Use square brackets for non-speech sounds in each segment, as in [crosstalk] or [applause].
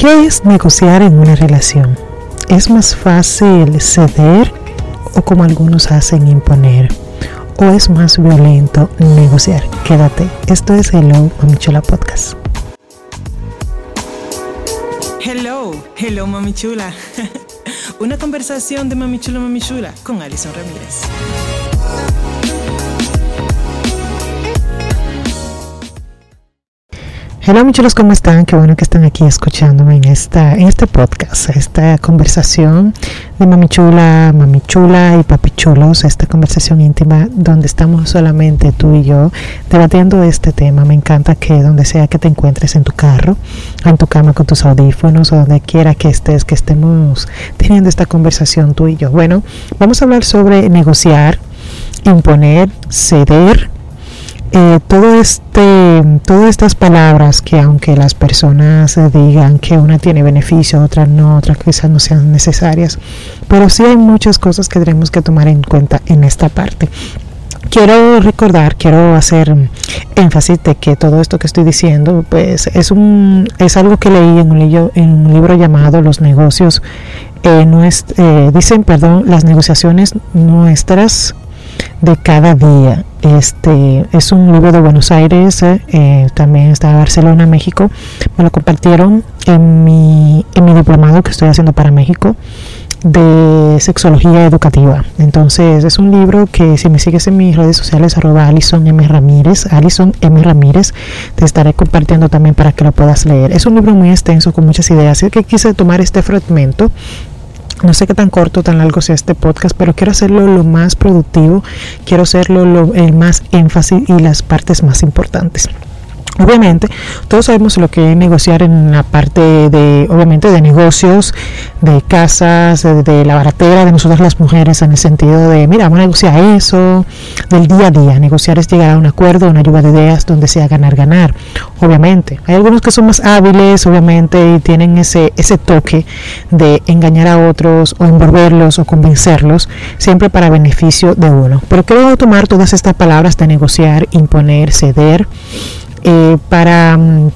¿Qué es negociar en una relación? ¿Es más fácil ceder o como algunos hacen imponer? ¿O es más violento negociar? Quédate. Esto es Hello Mami Chula Podcast. Hello, hello Mami Chula. [laughs] Una conversación de Mami Chula Mami Chula con Alison Ramírez. Hola muchachos, ¿cómo están? Qué bueno que están aquí escuchándome en esta en este podcast, esta conversación de Mami Chula, Mami Chula y Papi Chulos, esta conversación íntima donde estamos solamente tú y yo debatiendo este tema. Me encanta que donde sea que te encuentres en tu carro, en tu cama con tus audífonos o donde quiera que estés, que estemos teniendo esta conversación tú y yo. Bueno, vamos a hablar sobre negociar, imponer, ceder eh, todo este, todas estas palabras que aunque las personas digan que una tiene beneficio, otra no, otras quizás no sean necesarias, pero sí hay muchas cosas que tenemos que tomar en cuenta en esta parte. Quiero recordar, quiero hacer énfasis de que todo esto que estoy diciendo, pues es un es algo que leí en un libro, en un libro llamado Los negocios eh, eh, dicen, perdón, las negociaciones nuestras de cada día. Este es un libro de Buenos Aires, eh, eh, también está Barcelona, México. Me lo compartieron en mi, en mi diplomado que estoy haciendo para México de sexología educativa. Entonces es un libro que si me sigues en mis redes sociales arroba Alison M. Ramírez, Alison M. Ramírez, te estaré compartiendo también para que lo puedas leer. Es un libro muy extenso con muchas ideas, así que quise tomar este fragmento no sé qué tan corto, tan largo sea este podcast, pero quiero hacerlo lo más productivo, quiero hacerlo lo, el más énfasis y las partes más importantes. Obviamente, todos sabemos lo que es negociar en la parte de, obviamente, de negocios, de casas, de, la baratera de nosotras las mujeres, en el sentido de, mira, vamos a negociar eso, del día a día. Negociar es llegar a un acuerdo, una lluvia de ideas donde sea ganar, ganar. Obviamente, hay algunos que son más hábiles, obviamente, y tienen ese, ese toque de engañar a otros o envolverlos o convencerlos, siempre para beneficio de uno. Pero quiero tomar todas estas palabras de negociar, imponer, ceder eh, para, mm,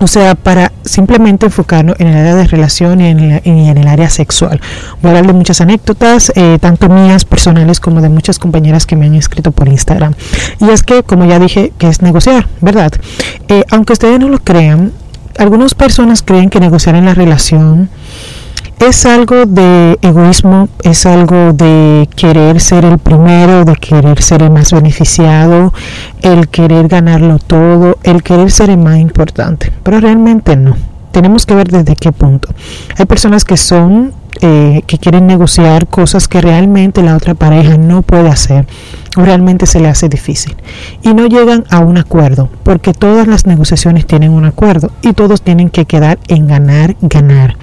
o sea, para simplemente enfocarnos en el área de relación y en, el área sexual. Voy a hablar de muchas anécdotas, eh, tanto mías personales como de muchas compañeras que me han escrito por Instagram. Y es que, como ya dije, que es negociar, ¿verdad? Eh, aunque ustedes no lo crean, algunas personas creen que negociar en la relación es algo de egoísmo, es algo de querer ser el primero, de querer ser el más beneficiado, el querer ganarlo todo, el querer ser el más importante, pero realmente no. Tenemos que ver desde qué punto. Hay personas que son, eh, que quieren negociar cosas que realmente la otra pareja no puede hacer o realmente se le hace difícil y no llegan a un acuerdo porque todas las negociaciones tienen un acuerdo y todos tienen que quedar en ganar, ganar.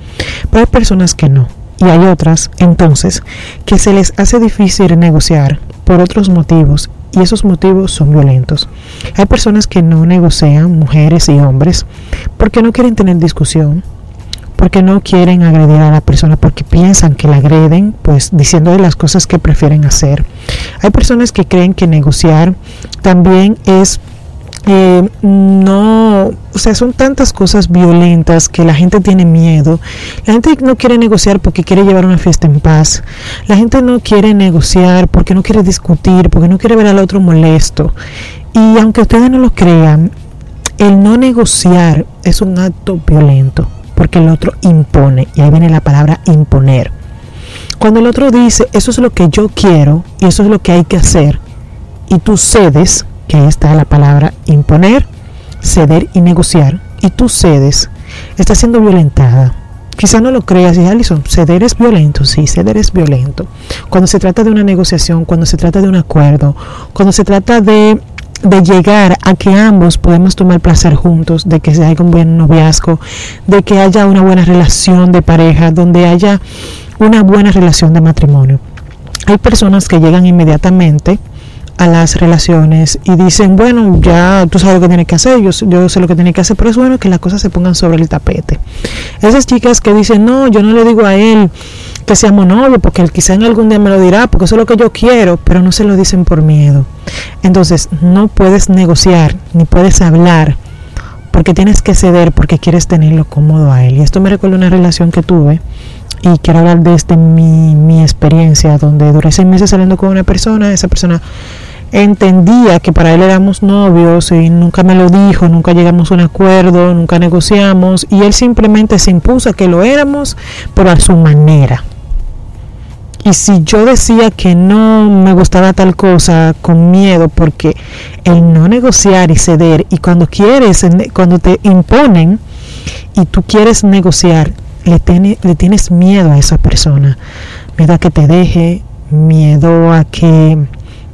Pero hay personas que no. Y hay otras, entonces, que se les hace difícil negociar por otros motivos y esos motivos son violentos. Hay personas que no negocian, mujeres y hombres, porque no quieren tener discusión, porque no quieren agredir a la persona, porque piensan que la agreden, pues diciéndole las cosas que prefieren hacer. Hay personas que creen que negociar también es eh, no, o sea, son tantas cosas violentas que la gente tiene miedo. La gente no quiere negociar porque quiere llevar una fiesta en paz. La gente no quiere negociar porque no quiere discutir, porque no quiere ver al otro molesto. Y aunque ustedes no lo crean, el no negociar es un acto violento porque el otro impone. Y ahí viene la palabra imponer. Cuando el otro dice, eso es lo que yo quiero y eso es lo que hay que hacer, y tú cedes, está la palabra imponer, ceder y negociar, y tú cedes, está siendo violentada. Quizá no lo creas, y Alison, ceder es violento, sí, ceder es violento. Cuando se trata de una negociación, cuando se trata de un acuerdo, cuando se trata de, de llegar a que ambos podemos tomar placer juntos, de que haya un buen noviazgo, de que haya una buena relación de pareja, donde haya una buena relación de matrimonio. Hay personas que llegan inmediatamente a las relaciones y dicen, bueno, ya tú sabes lo que tienes que hacer, yo, sé lo que tienes que hacer, pero es bueno que las cosas se pongan sobre el tapete. Esas chicas que dicen, no, yo no le digo a él que seamos novios, porque él quizá en algún día me lo dirá, porque eso es lo que yo quiero, pero no se lo dicen por miedo. Entonces, no puedes negociar, ni puedes hablar porque tienes que ceder porque quieres tenerlo cómodo a él. Y esto me recuerda una relación que tuve y quiero hablar desde mi, mi experiencia, donde duré seis meses saliendo con una persona, esa persona entendía que para él éramos novios y nunca me lo dijo, nunca llegamos a un acuerdo, nunca negociamos y él simplemente se impuso que lo éramos, pero a su manera. Y si yo decía que no me gustaba tal cosa con miedo, porque el no negociar y ceder, y cuando quieres, cuando te imponen y tú quieres negociar, le, le tienes miedo a esa persona, miedo a que te deje, miedo a que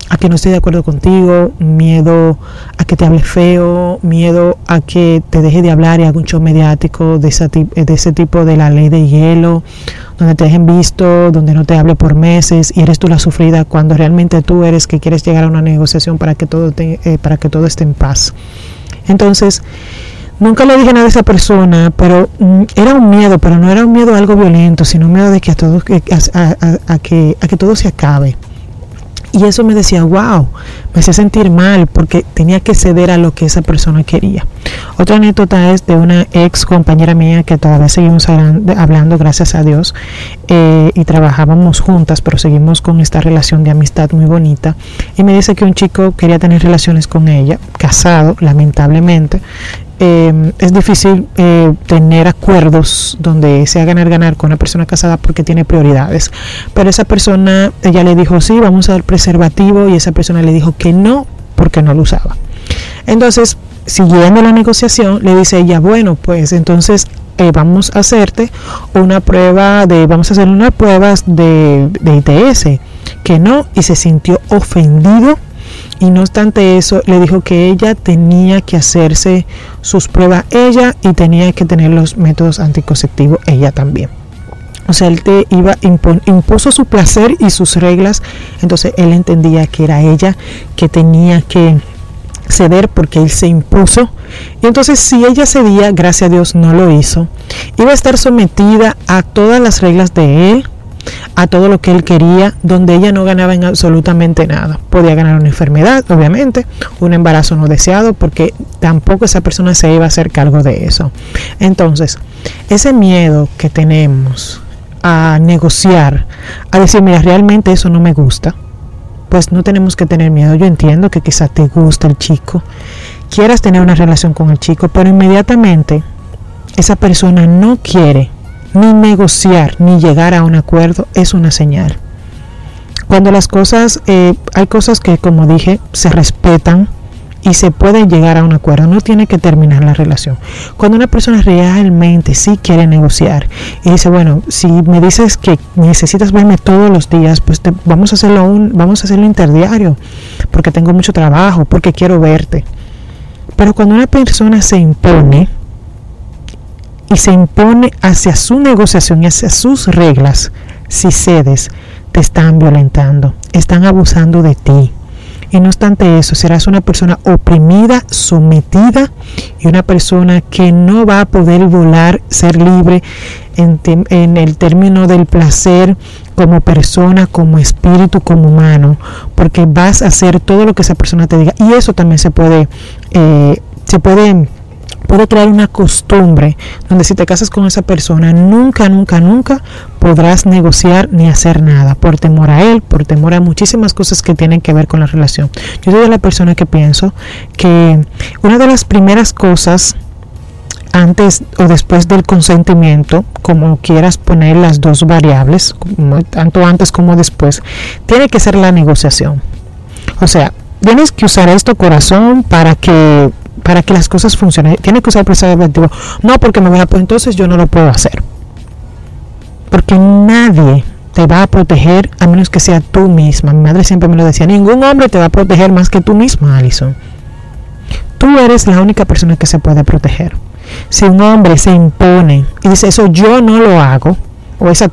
a que no esté de acuerdo contigo, miedo a que te hable feo, miedo a que te deje de hablar y haga un show mediático de, ese, de ese tipo de la ley de hielo, donde te dejen visto, donde no te hable por meses y eres tú la sufrida cuando realmente tú eres que quieres llegar a una negociación para que todo, eh, para que todo esté en paz. Entonces, nunca le dije nada a esa persona, pero mm, era un miedo, pero no era un miedo a algo violento, sino un miedo de que a, todo, a, que, a que todo se acabe y eso me decía, wow, me hacía sentir mal porque tenía que ceder a lo que esa persona quería. Otra anécdota es de una ex compañera mía que todavía seguimos hablando, gracias a Dios, eh, y trabajábamos juntas, pero seguimos con esta relación de amistad muy bonita. Y me dice que un chico quería tener relaciones con ella, casado, lamentablemente, eh, es difícil eh, tener acuerdos donde sea ganar ganar con una persona casada porque tiene prioridades. Pero esa persona, ella le dijo sí, vamos a dar preservativo y esa persona le dijo que no porque no lo usaba. Entonces, siguiendo la negociación, le dice ella, bueno, pues entonces eh, vamos a hacerte una prueba de, vamos a hacer unas pruebas de, de ITS, que no, y se sintió ofendido y no obstante eso le dijo que ella tenía que hacerse sus pruebas ella y tenía que tener los métodos anticonceptivos ella también. O sea, él te iba impuso su placer y sus reglas, entonces él entendía que era ella que tenía que ceder porque él se impuso. Y entonces si ella cedía, gracias a Dios no lo hizo, iba a estar sometida a todas las reglas de él, a todo lo que él quería, donde ella no ganaba en absolutamente nada. Podía ganar una enfermedad, obviamente, un embarazo no deseado, porque tampoco esa persona se iba a hacer cargo de eso. Entonces, ese miedo que tenemos a negociar, a decir, mira, realmente eso no me gusta, pues no tenemos que tener miedo. Yo entiendo que quizás te gusta el chico, quieras tener una relación con el chico, pero inmediatamente esa persona no quiere ni negociar ni llegar a un acuerdo es una señal. Cuando las cosas, eh, hay cosas que como dije, se respetan y se puede llegar a un acuerdo, no tiene que terminar la relación. Cuando una persona realmente sí quiere negociar y dice, bueno, si me dices que necesitas verme todos los días, pues vamos a hacerlo un, vamos a hacerlo interdiario, porque tengo mucho trabajo, porque quiero verte. Pero cuando una persona se impone, y se impone hacia su negociación y hacia sus reglas, si cedes, te están violentando, están abusando de ti. Y no obstante eso, serás una persona oprimida, sometida y una persona que no va a poder volar, ser libre en, en, el término del placer como persona, como espíritu, como humano, porque vas a hacer todo lo que esa persona te diga. Y eso también se puede, eh, se puede puede crear una costumbre donde si te casas con esa persona nunca, nunca, nunca podrás negociar ni hacer nada por temor a él, por temor a muchísimas cosas que tienen que ver con la relación. Yo soy la persona que pienso que una de las primeras cosas antes o después del consentimiento, como quieras poner las dos variables, tanto antes como después, tiene que ser la negociación. O sea, tienes que usar esto corazón para que para que las cosas funcionen. Tiene que usar preservativo. No porque me voy a pues entonces yo no lo puedo hacer. Porque nadie te va a proteger a menos que sea tú misma. Mi madre siempre me lo decía, ningún hombre te va a proteger más que tú misma, Alison. Tú eres la única persona que se puede proteger. Si un hombre se impone y dice eso yo no lo hago, o esa,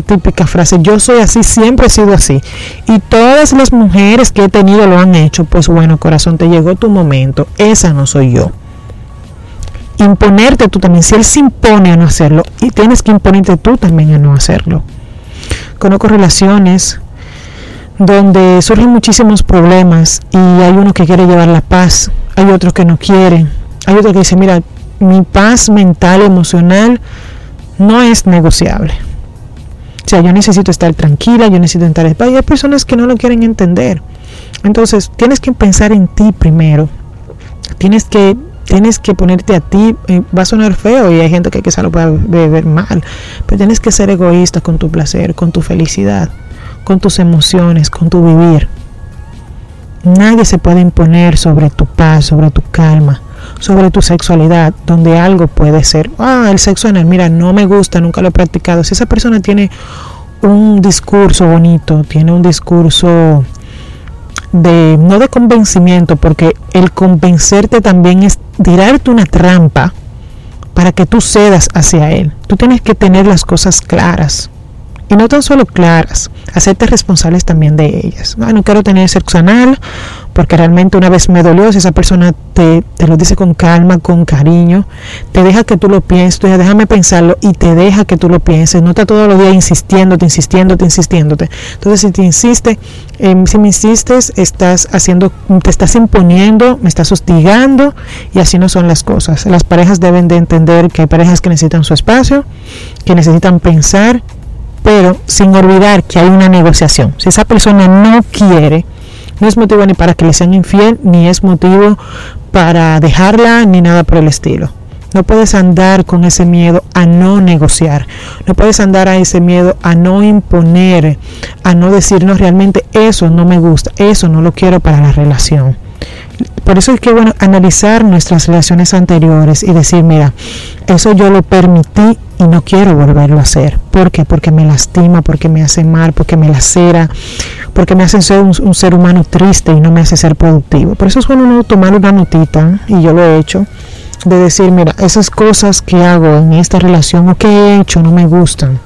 típica frase, yo soy así, siempre he sido así. Y todas las mujeres que he tenido lo han hecho, pues bueno, corazón, te llegó tu momento, esa no soy yo. Imponerte tú también, si él se impone a no hacerlo, y tienes que imponerte tú también a no hacerlo. Conozco relaciones donde surgen muchísimos problemas y hay uno que quiere llevar la paz, hay otro que no quiere, Hay otro que dice, mira, mi paz mental, emocional, no es negociable. O sea, yo necesito estar tranquila, yo necesito estar en paz. Y hay personas que no lo quieren entender. Entonces, tienes que pensar en ti primero. Tienes que tienes que ponerte a ti, eh, va a sonar feo y hay gente que quizá lo pueda ver mal, pero tienes que ser egoísta con tu placer, con tu felicidad, con tus emociones, con tu vivir. Nadie se puede imponer sobre tu paz, sobre tu calma, sobre tu sexualidad, donde algo puede ser, ah, el sexo anal, mira, no me gusta, nunca lo he practicado. Si esa persona tiene un discurso bonito, tiene un discurso de no de convencimiento, porque el convencerte también es tirarte una trampa para que tú cedas hacia él. Tú tienes que tener las cosas claras. Y no tan solo claras, hacerte responsables también de ellas. No, no quiero tener sexo anal porque realmente una vez me dolió, si esa persona te, lo dice con calma, con cariño, te deja que tú lo pienses, tú déjame pensarlo y te deja que tú lo pienses, no está todos los días insistiéndote, insistiéndote, insistiéndote. Entonces si te insiste, em, si me insistes, estás haciendo, te estás imponiendo, me estás hostigando y así no son las cosas. Las parejas deben de entender que hay parejas que necesitan su espacio, que necesitan pensar pero sin olvidar que hay una negociación. Si esa persona no quiere, no es motivo ni para que le sean infiel, ni es motivo para dejarla, ni nada por el estilo. No puedes andar con ese miedo a no negociar. No puedes andar a ese miedo a no imponer, a no decirnos realmente eso no me gusta, eso no lo quiero para la relación. Por eso es que bueno analizar nuestras relaciones anteriores y decir, mira, eso yo lo permití y no quiero volverlo a hacer. ¿Por qué? Porque me lastima, porque me hace mal, porque me lacera, porque me hace ser un, ser humano triste y no me hace ser productivo. Por eso es bueno uno tomar una notita, y yo lo he hecho, de decir, mira, esas cosas que hago en esta relación o que he hecho no me gustan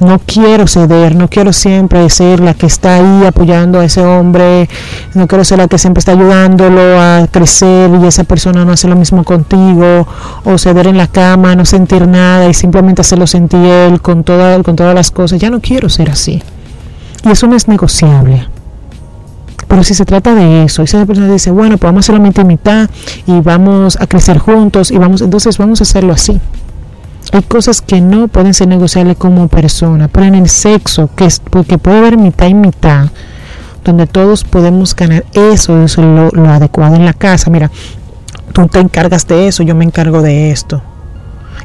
no quiero ceder, no quiero siempre ser la que está ahí apoyando a ese hombre, no quiero ser la que siempre está ayudándolo a crecer y esa persona no hace lo mismo contigo, o ceder en la cama, no sentir nada y simplemente hacerlo sentir él con, toda, con todas las cosas. Ya no quiero ser así. Y eso no es negociable. Pero si se trata de eso, y esa persona dice, bueno, pues vamos a hacerlo mitad y mitad y vamos a crecer juntos y vamos, entonces vamos a hacerlo así. Hay cosas que no pueden ser negociables como persona, pero en el sexo, que, es, porque puede haber mitad y mitad, donde todos podemos ganar eso, eso es lo, adecuado en la casa. Mira, tú te encargas de eso, yo me encargo de esto.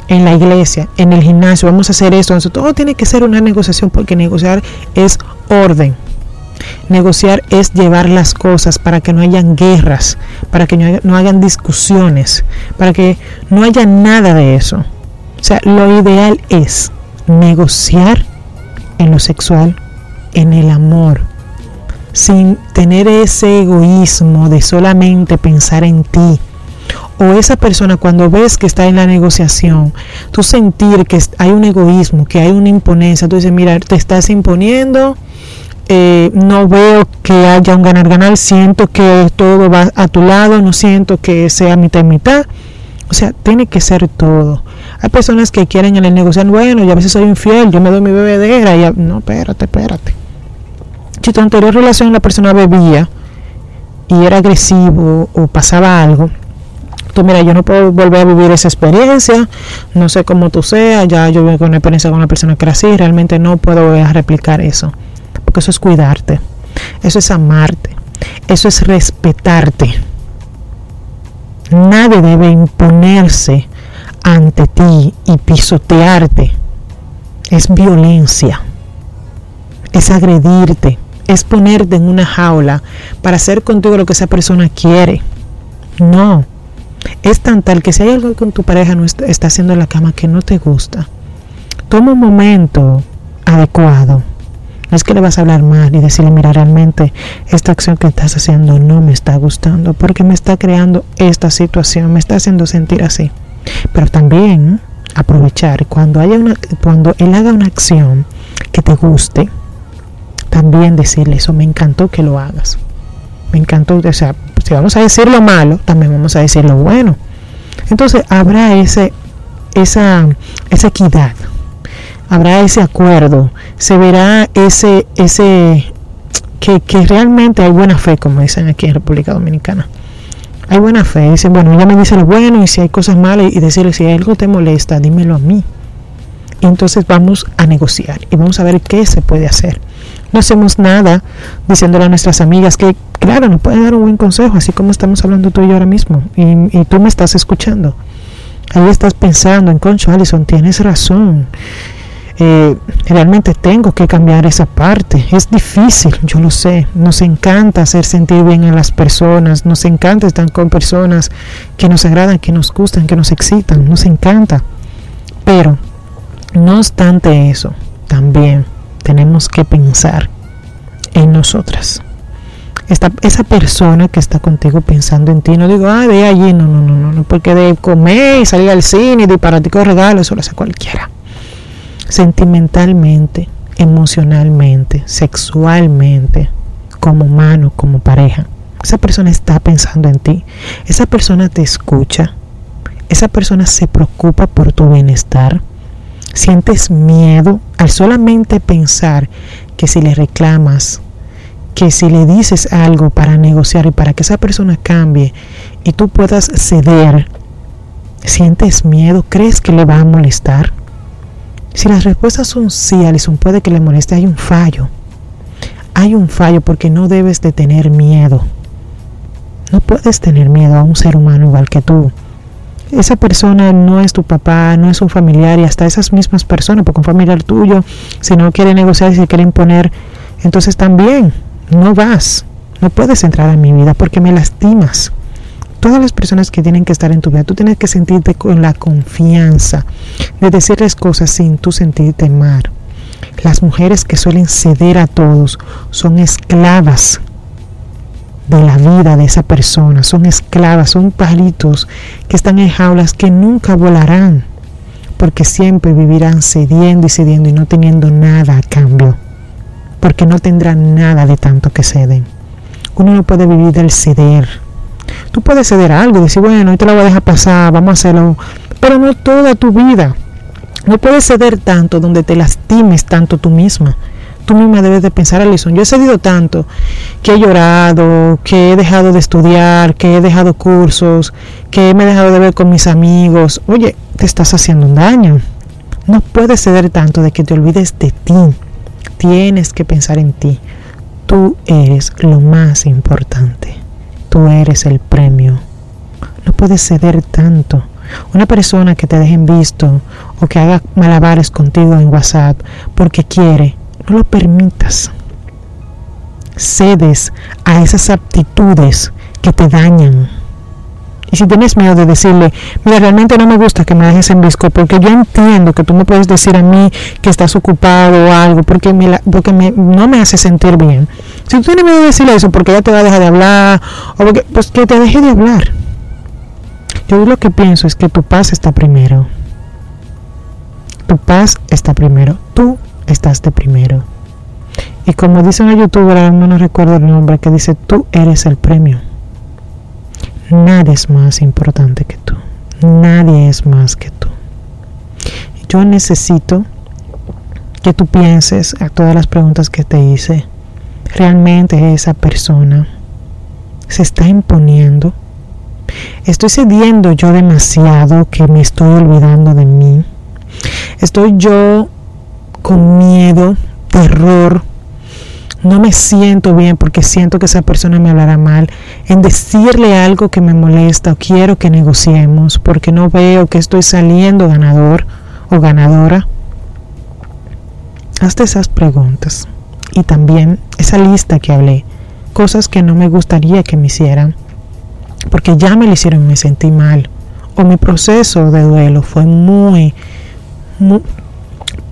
En la iglesia, en el gimnasio, vamos a hacer esto. todo tiene que ser una negociación porque negociar es orden. Negociar es llevar las cosas para que no hayan guerras, para que no hayan discusiones, para que no haya nada de eso. O sea, lo ideal es negociar en lo sexual, en el amor, sin tener ese egoísmo de solamente pensar en ti. O esa persona cuando ves que está en la negociación, tú sentir que hay un egoísmo, que hay una imponencia, tú dices, mira, te estás imponiendo, eh, no veo que haya un ganar-ganar, siento que todo va a tu lado, no siento que sea mitad y mitad. O sea, tiene que ser todo. Hay personas que quieren en el negociar, bueno, yo a veces soy infiel, yo me doy mi bebedera, y no, espérate, espérate. Si tu anterior relación la persona bebía y era agresivo o pasaba algo, tú mira, yo no puedo volver a vivir esa experiencia, no sé cómo tú seas, ya yo vengo con una experiencia con una persona que era así, realmente no puedo volver a replicar eso, porque eso es cuidarte, eso es amarte, eso es respetarte. Nadie debe imponerse ante ti y pisotearte es violencia, es agredirte, es ponerte en una jaula para hacer contigo lo que esa persona quiere. No, es tan tal que si hay algo con tu pareja no está, está haciendo en la cama que no te gusta, toma un momento adecuado. No es que le vas a hablar mal y decirle, mira, realmente esta acción que estás haciendo no me está gustando porque me está creando esta situación, me está haciendo sentir así. Pero también aprovechar cuando haya una, cuando él haga una acción que te guste, también decirle eso, me encantó que lo hagas. Me encantó, o sea, si vamos a decir lo malo, también vamos a decir lo bueno. Entonces habrá ese, esa, esa equidad, habrá ese acuerdo, se verá ese, ese que, que realmente hay buena fe, como dicen aquí en República Dominicana hay buena fe. Dicen, bueno, ella me dice lo bueno y si hay cosas malas y decirle, si algo te molesta, dímelo a mí. Y entonces vamos a negociar y vamos a ver qué se puede hacer. No hacemos nada diciéndole a nuestras amigas que, claro, nos pueden dar un buen consejo, así como estamos hablando tú y yo ahora mismo, y, y tú me estás escuchando. Ahí estás pensando en, concho, Alison, tienes razón. Eh, realmente tengo que cambiar esa parte. Es difícil, yo lo sé. Nos encanta hacer sentir bien a las personas, nos encanta estar con personas que nos agradan, que nos gustan, que nos excitan, nos encanta. Pero, no obstante eso, también tenemos que pensar en nosotras. Esa persona que está contigo pensando en ti, no digo, ah, de allí, no, no, no, no, porque de comer y salir al cine y de para ti regalos, eso lo hace cualquiera. Sentimentalmente, emocionalmente, sexualmente, como humano, como pareja. Esa persona está pensando en ti, esa persona te escucha, esa persona se preocupa por tu bienestar, Sientes miedo al solamente pensar que si le reclamas, que si le dices algo para negociar y para que esa persona cambie y tú puedas ceder, sientes miedo, crees que le va a molestar. Si las respuestas son sí, Alison, puede que le moleste, hay un fallo. Hay un fallo porque no debes de tener miedo. No puedes tener miedo a un ser humano igual que tú esa persona no es tu papá, no es un familiar y hasta esas mismas personas, porque un familiar tuyo, si no quiere negociar y se quiere imponer, entonces también no vas, no puedes entrar en mi vida porque me lastimas. Todas las personas que tienen que estar en tu vida, tú tienes que sentirte con la confianza de decirles cosas sin tú sentirte mal. Las mujeres que suelen ceder a todos son esclavas de la vida de esa persona. Son esclavas, son palitos que están en jaulas que nunca volarán, porque siempre vivirán cediendo y cediendo y no teniendo nada a cambio, porque no tendrán nada de tanto que ceden. Uno no puede vivir del ceder. Tú puedes ceder algo y decir, bueno, hoy te lo voy a dejar pasar, vamos a hacerlo, pero no toda tu vida. No puedes ceder tanto donde te lastimes tanto tú misma tú misma debes de pensar, Alison, yo he cedido tanto que he llorado, que he dejado de estudiar, que he dejado cursos, que me he dejado de ver con mis amigos. Oye, te estás haciendo un daño. No puedes ceder tanto de que te olvides de ti. Tienes que pensar en ti. Tú eres lo más importante. Tú eres el premio. No puedes ceder tanto. Una persona que te dejen visto o que haga malabares contigo en WhatsApp porque quiere no lo permitas. Cedes a esas aptitudes que te dañan. Y si tienes miedo de decirle, mira, realmente no me gusta que me dejes en visco, porque yo entiendo que tú me puedes decir a mí que estestás ocupado o algo, porque, me porque no me hace sentir bien. Si tú tienes miedo de decirle eso, porque ella te va a dejar de hablar, o porque, pues que te deje de hablar. Yo lo que pienso es que tu paz está primero. Tu paz está primero. Tú estás de primero. Y como dice una youtuber, no recuerdo el nombre, que dice, tú eres el premio. Nadie es más importante que tú. Nadie es más que tú. Yo necesito que tú pienses a todas las preguntas que te hice. ¿Realmente esa persona se está imponiendo? ¿Estoy cediendo yo demasiado que me estoy olvidando de mí? ¿Estoy yo con miedo, terror. No me siento bien porque siento que esa persona me hablará mal. En decirle algo que me molesta o quiero que negociemos porque no veo que estoy saliendo ganador o ganadora. Hazte esas preguntas. Y también esa lista que hablé. Cosas que no me gustaría que me hicieran. Porque ya me lo hicieron y me sentí mal. O mi proceso de duelo fue muy,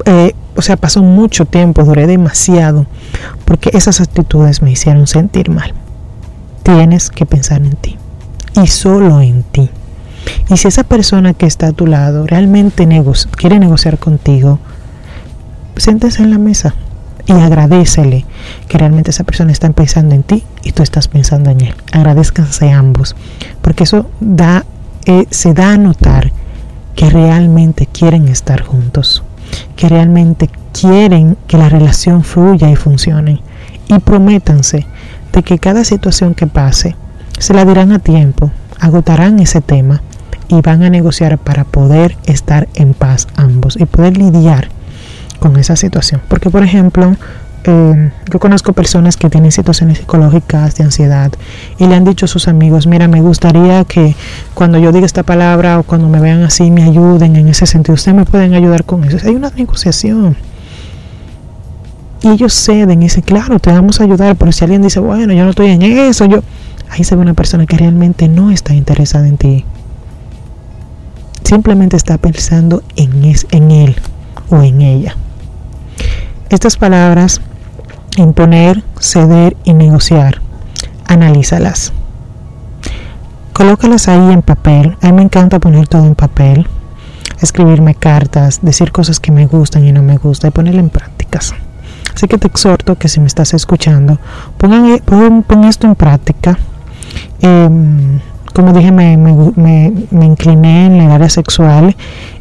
eh, o sea, pasó mucho tiempo, duré demasiado, porque esas actitudes me hicieron sentir mal. Tienes que pensar en ti y solo en ti. Y si esa persona que está a tu lado realmente quiere negociar contigo, siéntese en la mesa y agradecele que realmente esa persona está pensando en ti y tú estás pensando en él. Agradezcanse ambos, porque eso da, eh, se da a notar que realmente quieren estar juntos que realmente quieren que la relación fluya y funcione. Y prométanse de que cada situación que pase se la dirán a tiempo, agotarán ese tema y van a negociar para poder estar en paz ambos y poder lidiar con esa situación. Porque, por ejemplo, eh, yo conozco personas que tienen situaciones psicológicas de ansiedad y le han dicho a sus amigos, mira, me gustaría que cuando yo diga esta palabra o cuando me vean así me ayuden en ese sentido. Ustedes me pueden ayudar con eso. Hay una negociación. Y ellos ceden y dicen, claro, te vamos a ayudar, pero si alguien dice, bueno, yo no estoy en eso, yo... Ahí se ve una persona que realmente no está interesada en ti. Simplemente está pensando en, es, en él o en ella. Estas palabras, imponer, ceder y negociar, analízalas. Colócalas ahí en papel. A mí me encanta poner todo en papel. Escribirme cartas, decir cosas que me gustan y no me gustan y ponerlo en prácticas. Así que te exhorto que si me estás escuchando, pongan, pon, esto en práctica. Eh, como dije, me, me, incliné en el área sexual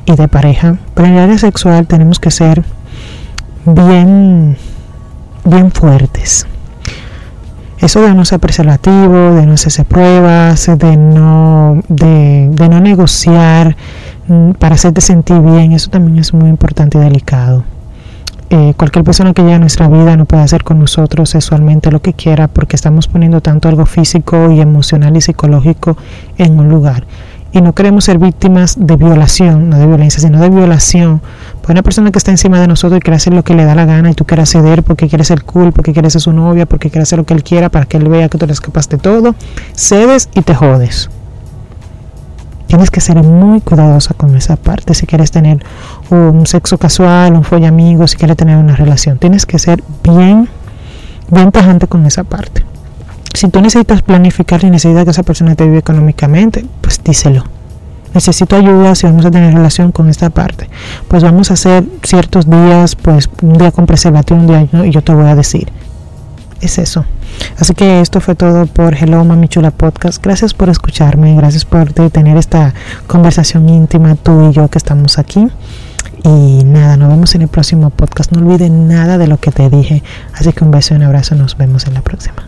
y de pareja. Pero en el área sexual tenemos que ser bien, bien fuertes. Eso de no ser preservativo, de no hacerse pruebas, de no, de, de no negociar mm, para hacerte sentir bien, eso también es muy importante y delicado. Eh, cualquier persona que llegue a nuestra vida no puede hacer con nosotros sexualmente lo que quiera porque estamos poniendo tanto algo físico y emocional y psicológico en un lugar y no queremos ser víctimas de violación, no de violencia, sino de violación. Pues una persona que está encima de nosotros y quiere hacer lo que le da la gana y tú quieres ceder porque quieres ser cool, porque quieres ser su novia, porque quieres hacer lo que él quiera para que él vea que tú eres capaz de todo, cedes y te jodes. Tienes que ser muy cuidadosa con esa parte si quieres tener un sexo casual, un folla amigo, si quieres tener una relación. Tienes que ser bien, bien tajante con esa parte. Si tú necesitas planificar y necesitas que esa persona te vive económicamente, pues díselo. Necesito ayuda si vamos a tener relación con esta parte. Pues vamos a hacer ciertos días, pues un día con preservativo, un día y yo te voy a decir. Es eso. Así que esto fue todo por Hello Mami Chula Podcast. Gracias por escucharme, gracias por tener esta conversación íntima tú y yo que estamos aquí. Y nada, nos vemos en el próximo podcast. No olviden nada de lo que te dije. Así que un beso y un abrazo. Nos vemos en la próxima.